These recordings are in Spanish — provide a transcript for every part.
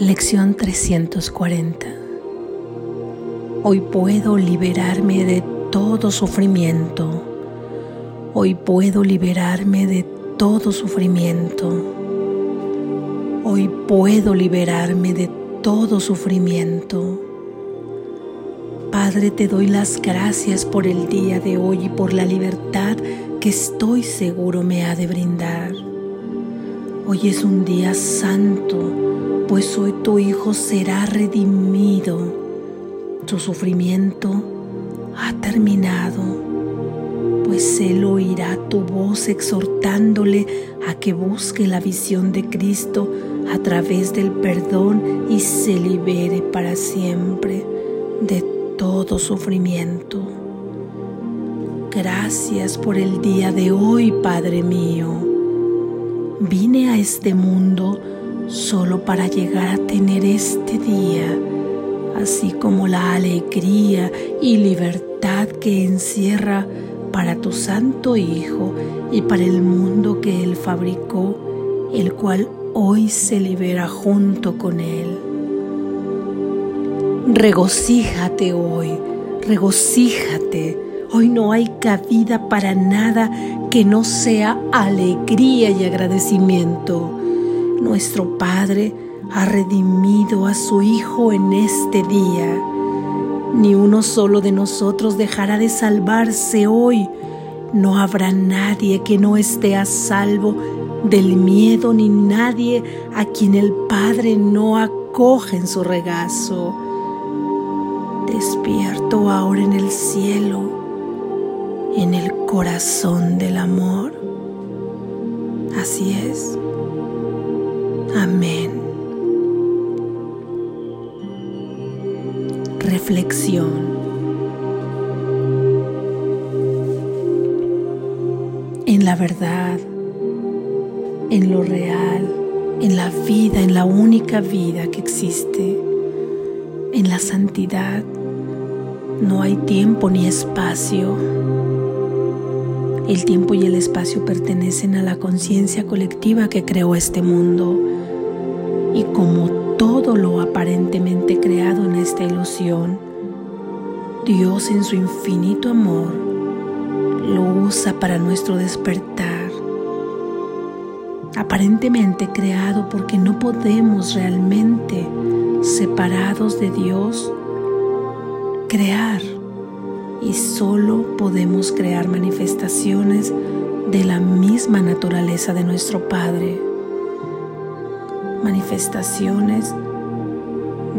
Lección 340. Hoy puedo liberarme de todo sufrimiento. Hoy puedo liberarme de todo sufrimiento. Hoy puedo liberarme de todo sufrimiento. Padre, te doy las gracias por el día de hoy y por la libertad que estoy seguro me ha de brindar. Hoy es un día santo pues hoy tu Hijo será redimido. Su sufrimiento ha terminado, pues Él oirá tu voz exhortándole a que busque la visión de Cristo a través del perdón y se libere para siempre de todo sufrimiento. Gracias por el día de hoy, Padre mío. Vine a este mundo solo para llegar a tener este día, así como la alegría y libertad que encierra para tu Santo Hijo y para el mundo que Él fabricó, el cual hoy se libera junto con Él. Regocíjate hoy, regocíjate. Hoy no hay cabida para nada que no sea alegría y agradecimiento nuestro Padre ha redimido a su Hijo en este día. Ni uno solo de nosotros dejará de salvarse hoy. No habrá nadie que no esté a salvo del miedo, ni nadie a quien el Padre no acoge en su regazo. Despierto ahora en el cielo, en el corazón del amor. Así es. Amén. Reflexión. En la verdad, en lo real, en la vida, en la única vida que existe, en la santidad, no hay tiempo ni espacio. El tiempo y el espacio pertenecen a la conciencia colectiva que creó este mundo y como todo lo aparentemente creado en esta ilusión, Dios en su infinito amor lo usa para nuestro despertar. Aparentemente creado porque no podemos realmente, separados de Dios, crear y solo podemos crear manifestaciones de la misma naturaleza de nuestro Padre manifestaciones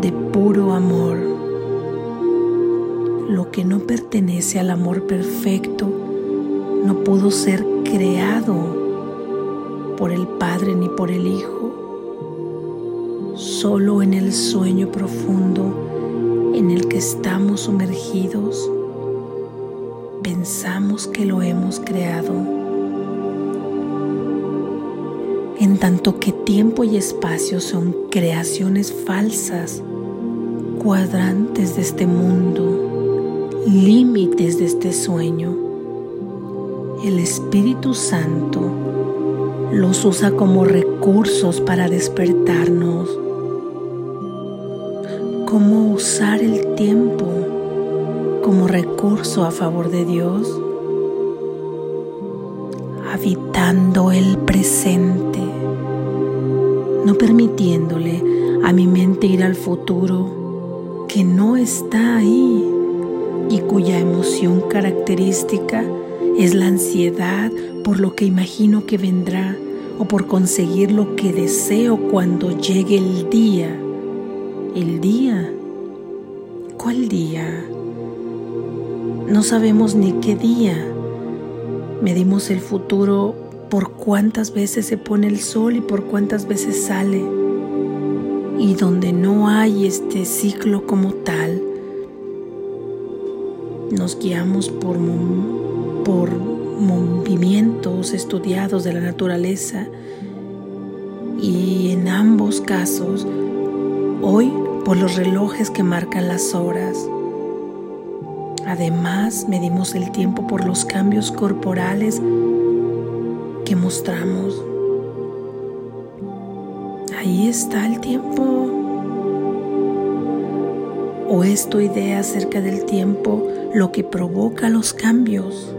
de puro amor. Lo que no pertenece al amor perfecto no pudo ser creado por el Padre ni por el Hijo. Solo en el sueño profundo en el que estamos sumergidos, pensamos que lo hemos creado en tanto que tiempo y espacio son creaciones falsas, cuadrantes de este mundo, límites de este sueño. El Espíritu Santo los usa como recursos para despertarnos. ¿Cómo usar el tiempo como recurso a favor de Dios? Habitando el presente permitiéndole a mi mente ir al futuro que no está ahí y cuya emoción característica es la ansiedad por lo que imagino que vendrá o por conseguir lo que deseo cuando llegue el día. ¿El día? ¿Cuál día? No sabemos ni qué día. Medimos el futuro por cuántas veces se pone el sol y por cuántas veces sale. Y donde no hay este ciclo como tal, nos guiamos por, por movimientos estudiados de la naturaleza y en ambos casos, hoy por los relojes que marcan las horas. Además, medimos el tiempo por los cambios corporales mostramos. Ahí está el tiempo. ¿O es tu idea acerca del tiempo lo que provoca los cambios?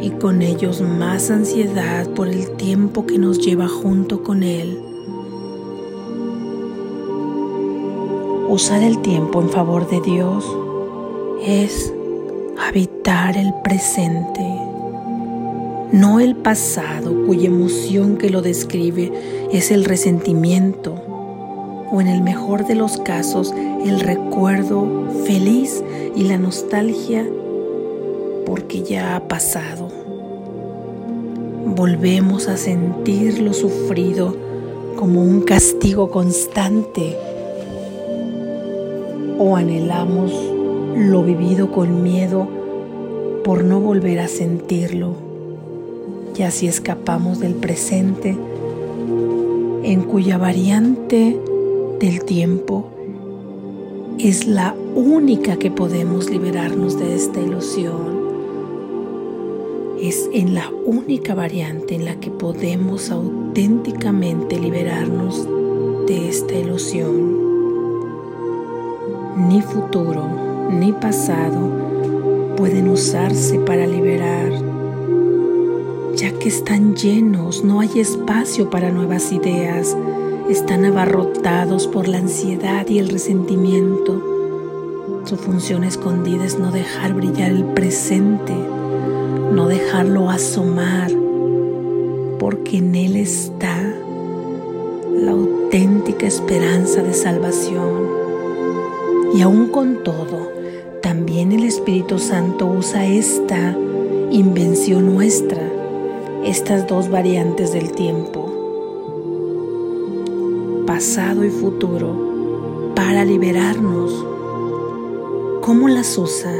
Y con ellos más ansiedad por el tiempo que nos lleva junto con Él. Usar el tiempo en favor de Dios es habitar el presente, no el pasado cuya emoción que lo describe es el resentimiento o en el mejor de los casos el recuerdo feliz y la nostalgia porque ya ha pasado. Volvemos a sentir lo sufrido como un castigo constante o anhelamos lo vivido con miedo por no volver a sentirlo. Y así escapamos del presente en cuya variante del tiempo es la única que podemos liberarnos de esta ilusión. Es en la única variante en la que podemos auténticamente liberarnos de esta ilusión. Ni futuro ni pasado pueden usarse para liberar, ya que están llenos, no hay espacio para nuevas ideas, están abarrotados por la ansiedad y el resentimiento. Su función escondida es no dejar brillar el presente, no dejarlo asomar, porque en él está la auténtica esperanza de salvación. Y aún con todo, también el Espíritu Santo usa esta invención nuestra, estas dos variantes del tiempo pasado y futuro para liberarnos. ¿Cómo las usa?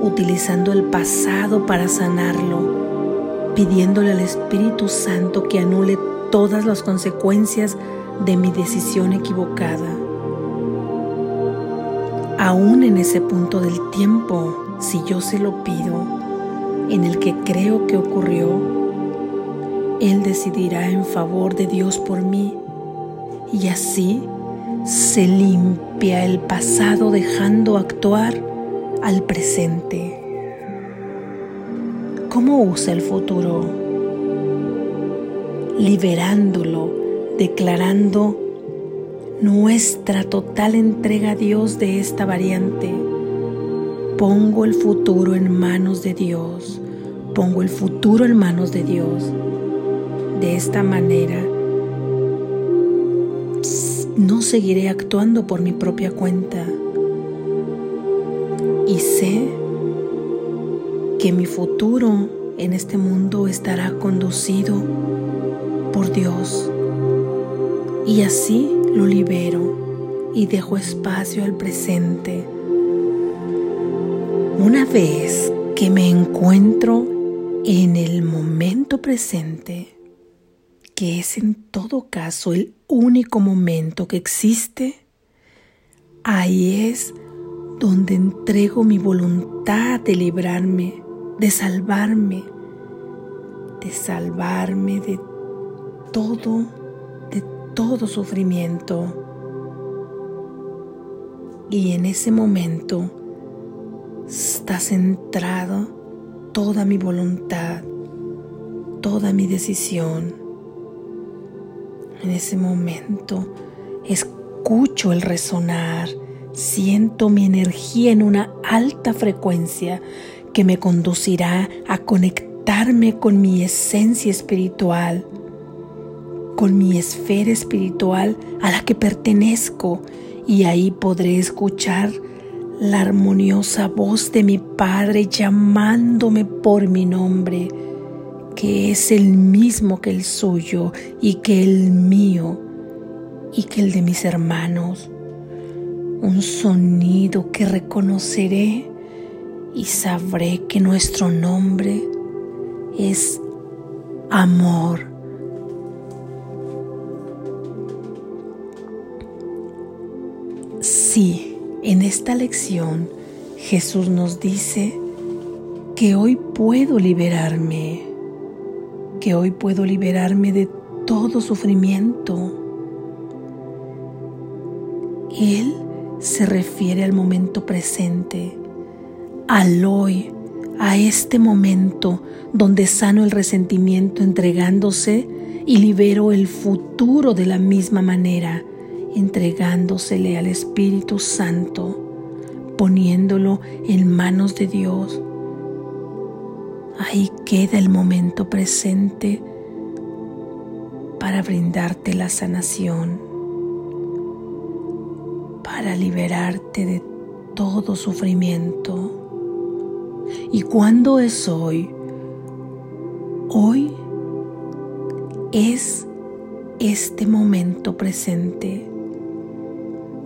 Utilizando el pasado para sanarlo, pidiéndole al Espíritu Santo que anule todas las consecuencias de mi decisión equivocada. Aún en ese punto del tiempo, si yo se lo pido, en el que creo que ocurrió, él decidirá en favor de Dios por mí y así se limpia el pasado dejando actuar al presente. ¿Cómo usa el futuro? Liberándolo, declarando nuestra total entrega a Dios de esta variante. Pongo el futuro en manos de Dios. Pongo el futuro en manos de Dios. De esta manera, no seguiré actuando por mi propia cuenta y sé que mi futuro en este mundo estará conducido por Dios. Y así lo libero y dejo espacio al presente. Una vez que me encuentro en el momento presente, que es en todo caso el único momento que existe, ahí es donde entrego mi voluntad de librarme, de salvarme, de salvarme de todo, de todo sufrimiento. Y en ese momento está centrado toda mi voluntad, toda mi decisión. En ese momento escucho el resonar, siento mi energía en una alta frecuencia que me conducirá a conectarme con mi esencia espiritual, con mi esfera espiritual a la que pertenezco. Y ahí podré escuchar la armoniosa voz de mi Padre llamándome por mi nombre que es el mismo que el suyo y que el mío y que el de mis hermanos. Un sonido que reconoceré y sabré que nuestro nombre es amor. Sí, en esta lección Jesús nos dice que hoy puedo liberarme que hoy puedo liberarme de todo sufrimiento. Él se refiere al momento presente, al hoy, a este momento donde sano el resentimiento entregándose y libero el futuro de la misma manera, entregándosele al Espíritu Santo, poniéndolo en manos de Dios. Ahí queda el momento presente para brindarte la sanación, para liberarte de todo sufrimiento. ¿Y cuándo es hoy? Hoy es este momento presente.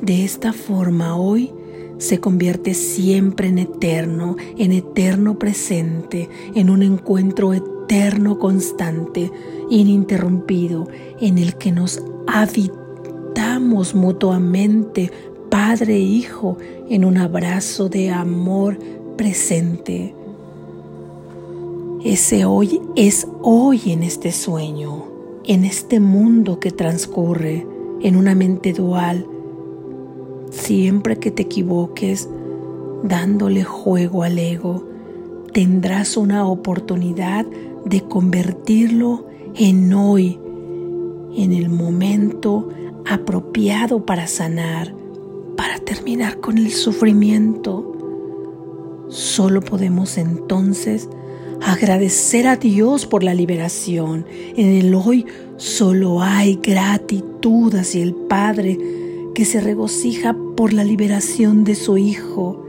De esta forma hoy se convierte siempre en eterno, en eterno presente, en un encuentro eterno constante, ininterrumpido, en el que nos habitamos mutuamente, Padre e Hijo, en un abrazo de amor presente. Ese hoy es hoy en este sueño, en este mundo que transcurre, en una mente dual. Siempre que te equivoques, dándole juego al ego, tendrás una oportunidad de convertirlo en hoy, en el momento apropiado para sanar, para terminar con el sufrimiento. Solo podemos entonces agradecer a Dios por la liberación. En el hoy solo hay gratitud hacia el Padre que se regocija por la liberación de su Hijo.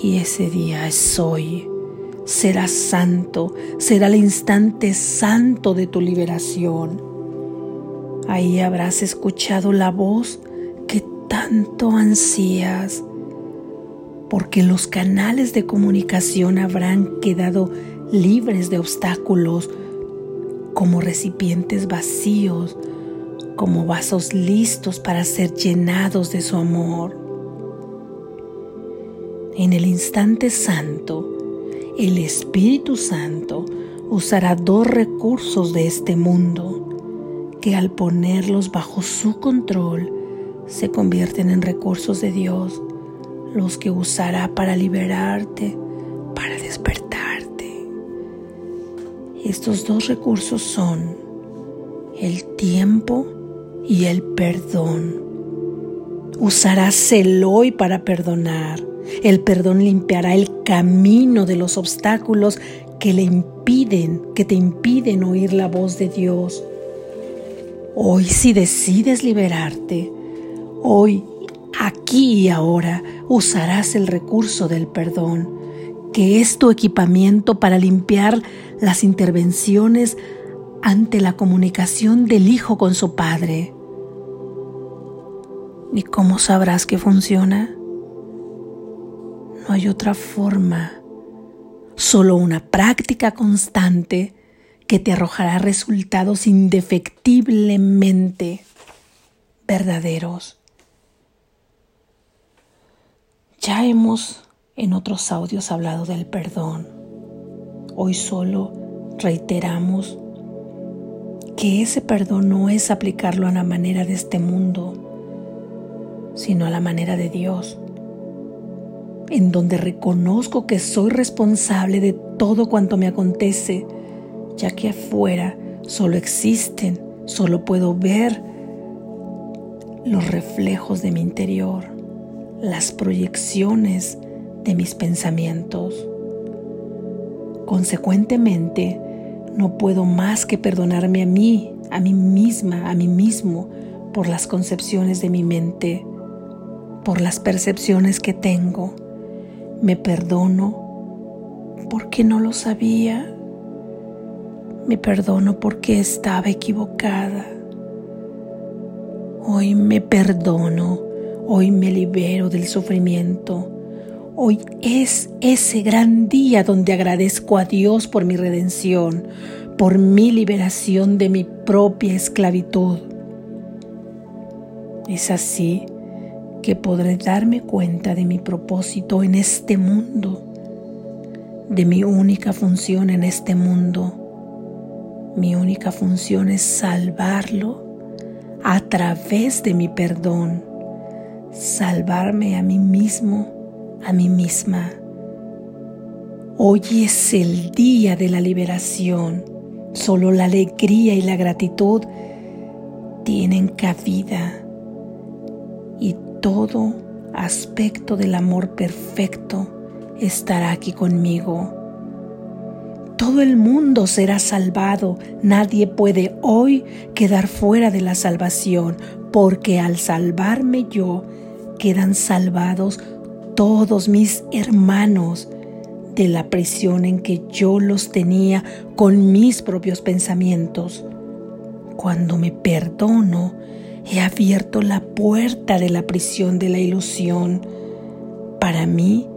Y ese día es hoy. Será santo, será el instante santo de tu liberación. Ahí habrás escuchado la voz que tanto ansías porque los canales de comunicación habrán quedado libres de obstáculos, como recipientes vacíos, como vasos listos para ser llenados de su amor. En el instante santo, el Espíritu Santo usará dos recursos de este mundo que al ponerlos bajo su control se convierten en recursos de Dios los que usará para liberarte, para despertarte. Estos dos recursos son el tiempo y el perdón. Usarás el hoy para perdonar. El perdón limpiará el camino de los obstáculos que le impiden, que te impiden oír la voz de Dios. Hoy si decides liberarte, hoy Aquí y ahora usarás el recurso del perdón, que es tu equipamiento para limpiar las intervenciones ante la comunicación del Hijo con su Padre. ¿Y cómo sabrás que funciona? No hay otra forma, solo una práctica constante que te arrojará resultados indefectiblemente verdaderos. Ya hemos en otros audios hablado del perdón. Hoy solo reiteramos que ese perdón no es aplicarlo a la manera de este mundo, sino a la manera de Dios, en donde reconozco que soy responsable de todo cuanto me acontece, ya que afuera solo existen, solo puedo ver los reflejos de mi interior las proyecciones de mis pensamientos. Consecuentemente, no puedo más que perdonarme a mí, a mí misma, a mí mismo, por las concepciones de mi mente, por las percepciones que tengo. Me perdono porque no lo sabía. Me perdono porque estaba equivocada. Hoy me perdono Hoy me libero del sufrimiento. Hoy es ese gran día donde agradezco a Dios por mi redención, por mi liberación de mi propia esclavitud. Es así que podré darme cuenta de mi propósito en este mundo, de mi única función en este mundo. Mi única función es salvarlo a través de mi perdón salvarme a mí mismo, a mí misma. Hoy es el día de la liberación. Solo la alegría y la gratitud tienen cabida y todo aspecto del amor perfecto estará aquí conmigo. Todo el mundo será salvado. Nadie puede hoy quedar fuera de la salvación, porque al salvarme yo, quedan salvados todos mis hermanos de la prisión en que yo los tenía con mis propios pensamientos. Cuando me perdono, he abierto la puerta de la prisión de la ilusión para mí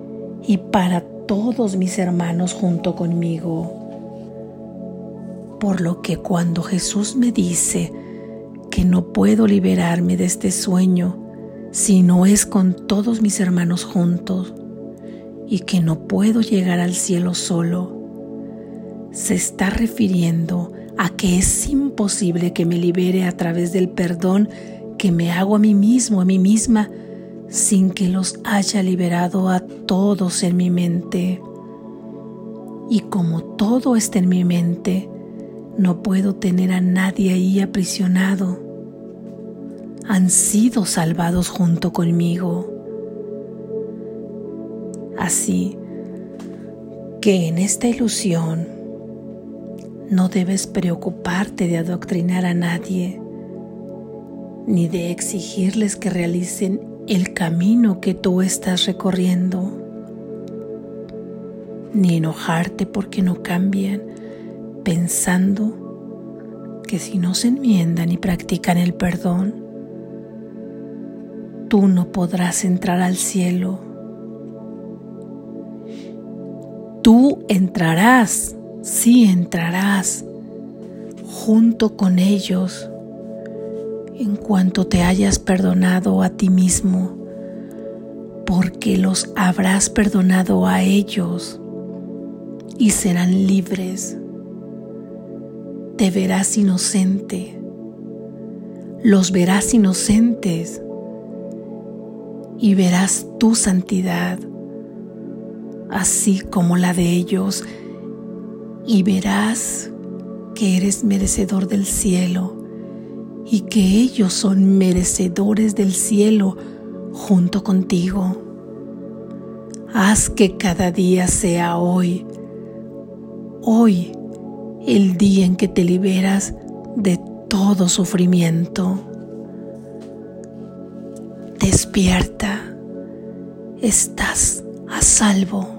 y para todos mis hermanos junto conmigo. Por lo que cuando Jesús me dice que no puedo liberarme de este sueño si no es con todos mis hermanos juntos, y que no puedo llegar al cielo solo, se está refiriendo a que es imposible que me libere a través del perdón que me hago a mí mismo, a mí misma, sin que los haya liberado a todos en mi mente. Y como todo está en mi mente, no puedo tener a nadie ahí aprisionado. Han sido salvados junto conmigo. Así que en esta ilusión no debes preocuparte de adoctrinar a nadie, ni de exigirles que realicen el camino que tú estás recorriendo, ni enojarte porque no cambian, pensando que si no se enmiendan y practican el perdón, tú no podrás entrar al cielo Tú entrarás, sí entrarás junto con ellos en cuanto te hayas perdonado a ti mismo, porque los habrás perdonado a ellos y serán libres. Te verás inocente, los verás inocentes y verás tu santidad así como la de ellos, y verás que eres merecedor del cielo y que ellos son merecedores del cielo junto contigo. Haz que cada día sea hoy, hoy el día en que te liberas de todo sufrimiento. Despierta, estás a salvo.